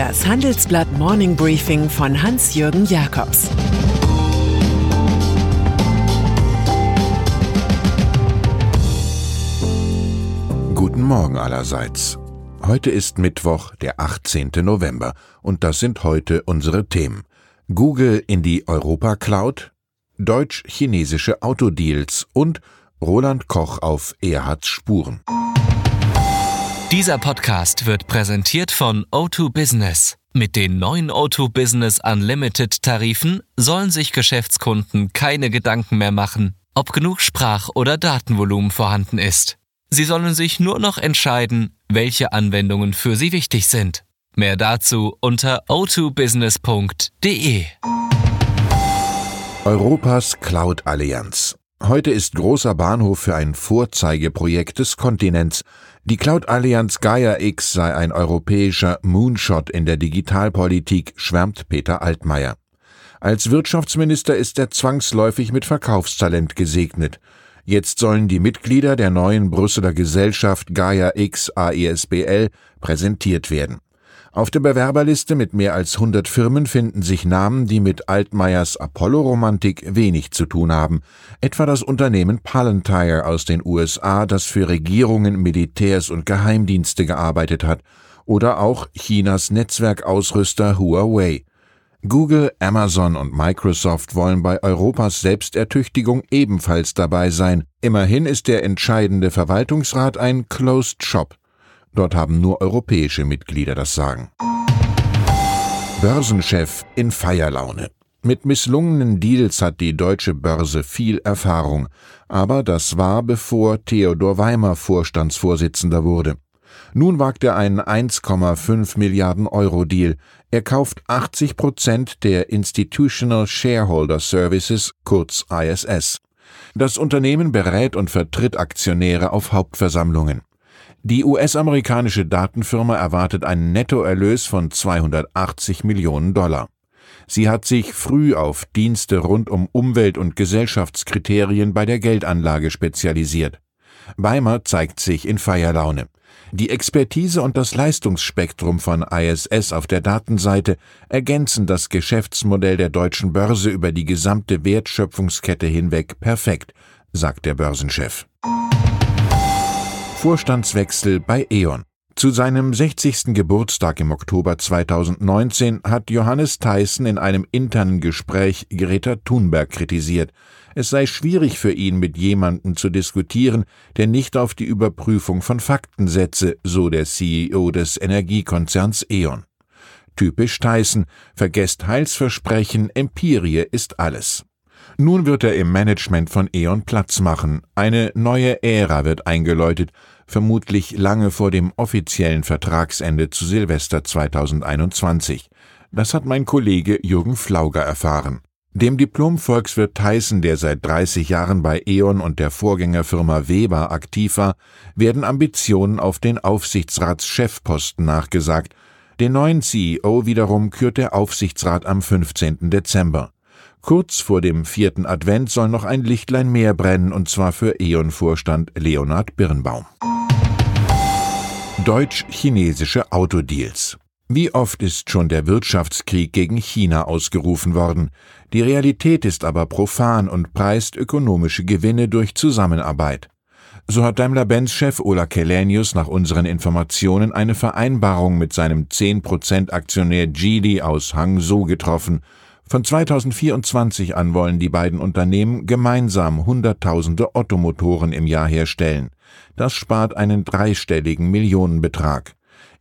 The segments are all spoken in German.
Das Handelsblatt Morning Briefing von Hans-Jürgen Jakobs Guten Morgen allerseits. Heute ist Mittwoch, der 18. November, und das sind heute unsere Themen. Google in die Europa Cloud, deutsch-chinesische Autodeals und Roland Koch auf Erhards Spuren. Dieser Podcast wird präsentiert von O2 Business. Mit den neuen O2 Business Unlimited Tarifen sollen sich Geschäftskunden keine Gedanken mehr machen, ob genug Sprach- oder Datenvolumen vorhanden ist. Sie sollen sich nur noch entscheiden, welche Anwendungen für sie wichtig sind. Mehr dazu unter o2business.de. Europas Cloud Allianz. Heute ist großer Bahnhof für ein Vorzeigeprojekt des Kontinents. Die Cloud Allianz Gaia X sei ein europäischer Moonshot in der Digitalpolitik, schwärmt Peter Altmaier. Als Wirtschaftsminister ist er zwangsläufig mit Verkaufstalent gesegnet. Jetzt sollen die Mitglieder der neuen Brüsseler Gesellschaft Gaia X AESBL präsentiert werden. Auf der Bewerberliste mit mehr als 100 Firmen finden sich Namen, die mit Altmaiers Apollo-Romantik wenig zu tun haben, etwa das Unternehmen Palantir aus den USA, das für Regierungen, Militärs und Geheimdienste gearbeitet hat, oder auch Chinas Netzwerkausrüster Huawei. Google, Amazon und Microsoft wollen bei Europas Selbstertüchtigung ebenfalls dabei sein. Immerhin ist der entscheidende Verwaltungsrat ein Closed Shop. Dort haben nur europäische Mitglieder das Sagen. Börsenchef in Feierlaune. Mit misslungenen Deals hat die deutsche Börse viel Erfahrung, aber das war bevor Theodor Weimer Vorstandsvorsitzender wurde. Nun wagt er einen 1,5 Milliarden Euro Deal. Er kauft 80 Prozent der Institutional Shareholder Services, kurz ISS. Das Unternehmen berät und vertritt Aktionäre auf Hauptversammlungen. Die US-amerikanische Datenfirma erwartet einen Nettoerlös von 280 Millionen Dollar. Sie hat sich früh auf Dienste rund um Umwelt- und Gesellschaftskriterien bei der Geldanlage spezialisiert. Weimar zeigt sich in Feierlaune. Die Expertise und das Leistungsspektrum von ISS auf der Datenseite ergänzen das Geschäftsmodell der deutschen Börse über die gesamte Wertschöpfungskette hinweg perfekt, sagt der Börsenchef. Vorstandswechsel bei E.ON. Zu seinem 60. Geburtstag im Oktober 2019 hat Johannes Theissen in einem internen Gespräch Greta Thunberg kritisiert. Es sei schwierig für ihn, mit jemandem zu diskutieren, der nicht auf die Überprüfung von Fakten setze, so der CEO des Energiekonzerns E.ON. Typisch Theissen, vergesst Heilsversprechen, Empirie ist alles. Nun wird er im Management von E.ON Platz machen. Eine neue Ära wird eingeläutet, vermutlich lange vor dem offiziellen Vertragsende zu Silvester 2021. Das hat mein Kollege Jürgen Flauger erfahren. Dem Diplom-Volkswirt Tyson, der seit 30 Jahren bei E.ON und der Vorgängerfirma Weber aktiv war, werden Ambitionen auf den Aufsichtsratschefposten nachgesagt. Den neuen CEO wiederum kürt der Aufsichtsrat am 15. Dezember. Kurz vor dem vierten Advent soll noch ein Lichtlein mehr brennen, und zwar für E.ON-Vorstand Leonhard Birnbaum. Deutsch-chinesische Autodeals. Wie oft ist schon der Wirtschaftskrieg gegen China ausgerufen worden? Die Realität ist aber profan und preist ökonomische Gewinne durch Zusammenarbeit. So hat Daimler-Benz-Chef Ola Kelenius nach unseren Informationen eine Vereinbarung mit seinem 10% Aktionär Geely aus Hangzhou getroffen – von 2024 an wollen die beiden Unternehmen gemeinsam Hunderttausende Ottomotoren im Jahr herstellen. Das spart einen dreistelligen Millionenbetrag.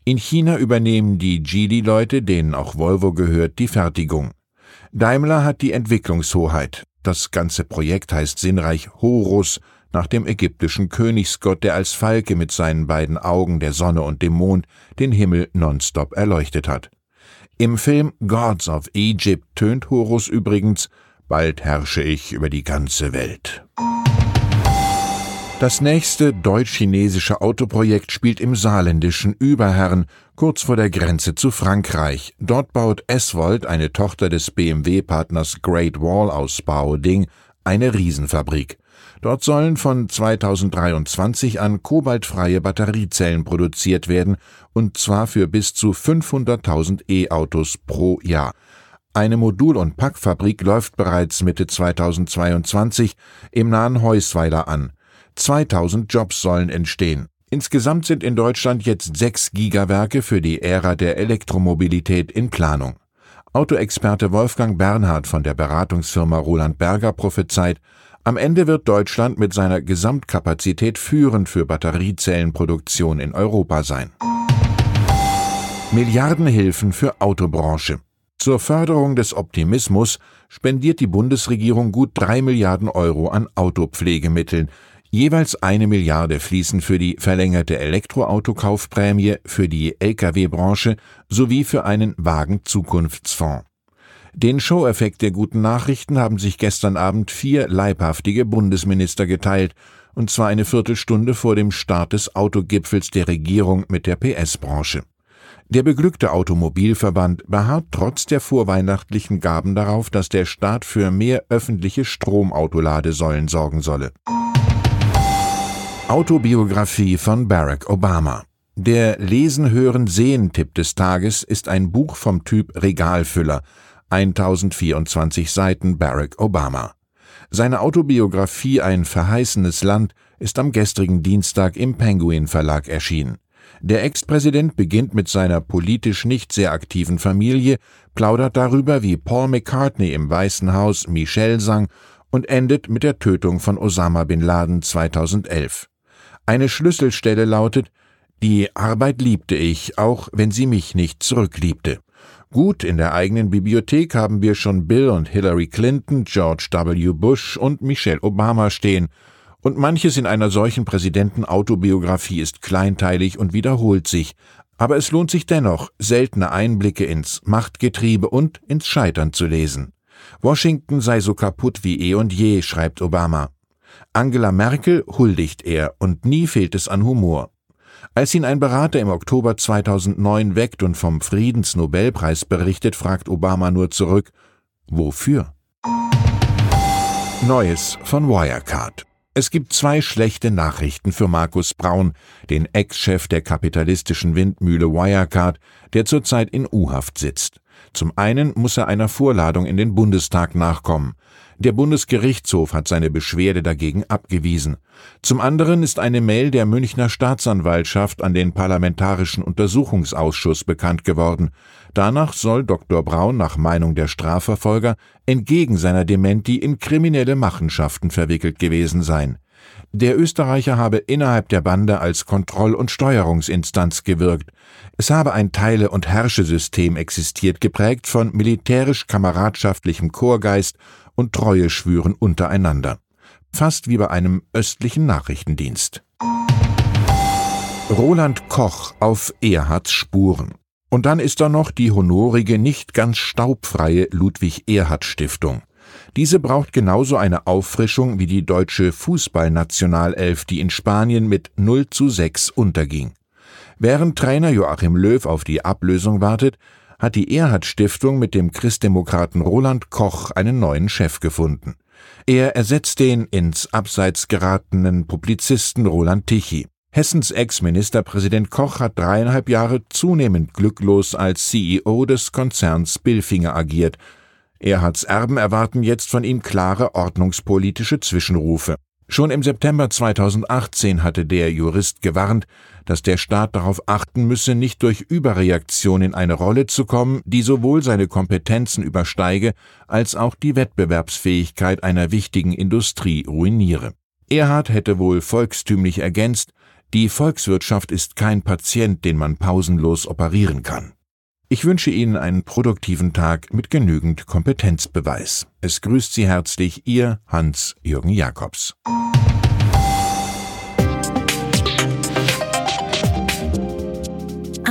In China übernehmen die Geely-Leute, denen auch Volvo gehört, die Fertigung. Daimler hat die Entwicklungshoheit. Das ganze Projekt heißt sinnreich Horus, nach dem ägyptischen Königsgott, der als Falke mit seinen beiden Augen der Sonne und dem Mond den Himmel nonstop erleuchtet hat. Im Film Gods of Egypt tönt Horus übrigens Bald herrsche ich über die ganze Welt. Das nächste deutsch-chinesische Autoprojekt spielt im saarländischen Überherrn, kurz vor der Grenze zu Frankreich. Dort baut Eswold, eine Tochter des BMW-Partners Great Wall aus Baoding, eine Riesenfabrik. Dort sollen von 2023 an kobaltfreie Batteriezellen produziert werden, und zwar für bis zu 500.000 E-Autos pro Jahr. Eine Modul- und Packfabrik läuft bereits Mitte 2022 im nahen Heusweiler an. 2000 Jobs sollen entstehen. Insgesamt sind in Deutschland jetzt sechs Gigawerke für die Ära der Elektromobilität in Planung. Autoexperte Wolfgang Bernhard von der Beratungsfirma Roland Berger prophezeit, am Ende wird Deutschland mit seiner Gesamtkapazität führend für Batteriezellenproduktion in Europa sein. Milliardenhilfen für Autobranche. Zur Förderung des Optimismus spendiert die Bundesregierung gut drei Milliarden Euro an Autopflegemitteln. Jeweils eine Milliarde fließen für die verlängerte Elektroautokaufprämie, für die Lkw-Branche sowie für einen Wagen-Zukunftsfonds. Den Show-Effekt der guten Nachrichten haben sich gestern Abend vier leibhaftige Bundesminister geteilt, und zwar eine Viertelstunde vor dem Start des Autogipfels der Regierung mit der PS-Branche. Der beglückte Automobilverband beharrt trotz der vorweihnachtlichen Gaben darauf, dass der Staat für mehr öffentliche Stromautoladesäulen sorgen solle. Autobiografie von Barack Obama. Der Lesen, Hören, Sehen-Tipp des Tages ist ein Buch vom Typ Regalfüller, 1024 Seiten Barack Obama. Seine Autobiografie Ein verheißenes Land ist am gestrigen Dienstag im Penguin Verlag erschienen. Der Ex-Präsident beginnt mit seiner politisch nicht sehr aktiven Familie, plaudert darüber, wie Paul McCartney im Weißen Haus Michelle sang und endet mit der Tötung von Osama bin Laden 2011. Eine Schlüsselstelle lautet, die Arbeit liebte ich, auch wenn sie mich nicht zurückliebte. Gut, in der eigenen Bibliothek haben wir schon Bill und Hillary Clinton, George W. Bush und Michelle Obama stehen, und manches in einer solchen Präsidentenautobiografie ist kleinteilig und wiederholt sich, aber es lohnt sich dennoch, seltene Einblicke ins Machtgetriebe und ins Scheitern zu lesen. Washington sei so kaputt wie eh und je, schreibt Obama. Angela Merkel huldigt er und nie fehlt es an Humor. Als ihn ein Berater im Oktober 2009 weckt und vom Friedensnobelpreis berichtet, fragt Obama nur zurück, wofür? Neues von Wirecard. Es gibt zwei schlechte Nachrichten für Markus Braun, den Ex-Chef der kapitalistischen Windmühle Wirecard, der zurzeit in U-Haft sitzt. Zum einen muss er einer Vorladung in den Bundestag nachkommen. Der Bundesgerichtshof hat seine Beschwerde dagegen abgewiesen. Zum anderen ist eine Mail der Münchner Staatsanwaltschaft an den Parlamentarischen Untersuchungsausschuss bekannt geworden. Danach soll Dr. Braun nach Meinung der Strafverfolger entgegen seiner Dementi in kriminelle Machenschaften verwickelt gewesen sein. Der Österreicher habe innerhalb der Bande als Kontroll- und Steuerungsinstanz gewirkt. Es habe ein Teile- und Herrschesystem existiert, geprägt von militärisch-kameradschaftlichem Chorgeist und Treueschwüren untereinander. Fast wie bei einem östlichen Nachrichtendienst. Roland Koch auf Erhards Spuren. Und dann ist da noch die honorige, nicht ganz staubfreie Ludwig Erhard Stiftung. Diese braucht genauso eine Auffrischung wie die deutsche Fußballnationalelf, die in Spanien mit 0 zu 6 unterging. Während Trainer Joachim Löw auf die Ablösung wartet, hat die Erhard Stiftung mit dem Christdemokraten Roland Koch einen neuen Chef gefunden. Er ersetzt den ins Abseits geratenen Publizisten Roland Tichy. Hessens Ex-Ministerpräsident Koch hat dreieinhalb Jahre zunehmend glücklos als CEO des Konzerns Billfinger agiert. Erhards Erben erwarten jetzt von ihm klare ordnungspolitische Zwischenrufe. Schon im September 2018 hatte der Jurist gewarnt, dass der Staat darauf achten müsse, nicht durch Überreaktion in eine Rolle zu kommen, die sowohl seine Kompetenzen übersteige, als auch die Wettbewerbsfähigkeit einer wichtigen Industrie ruiniere. Erhard hätte wohl volkstümlich ergänzt, die Volkswirtschaft ist kein Patient, den man pausenlos operieren kann. Ich wünsche Ihnen einen produktiven Tag mit genügend Kompetenzbeweis. Es grüßt Sie herzlich Ihr Hans-Jürgen Jakobs.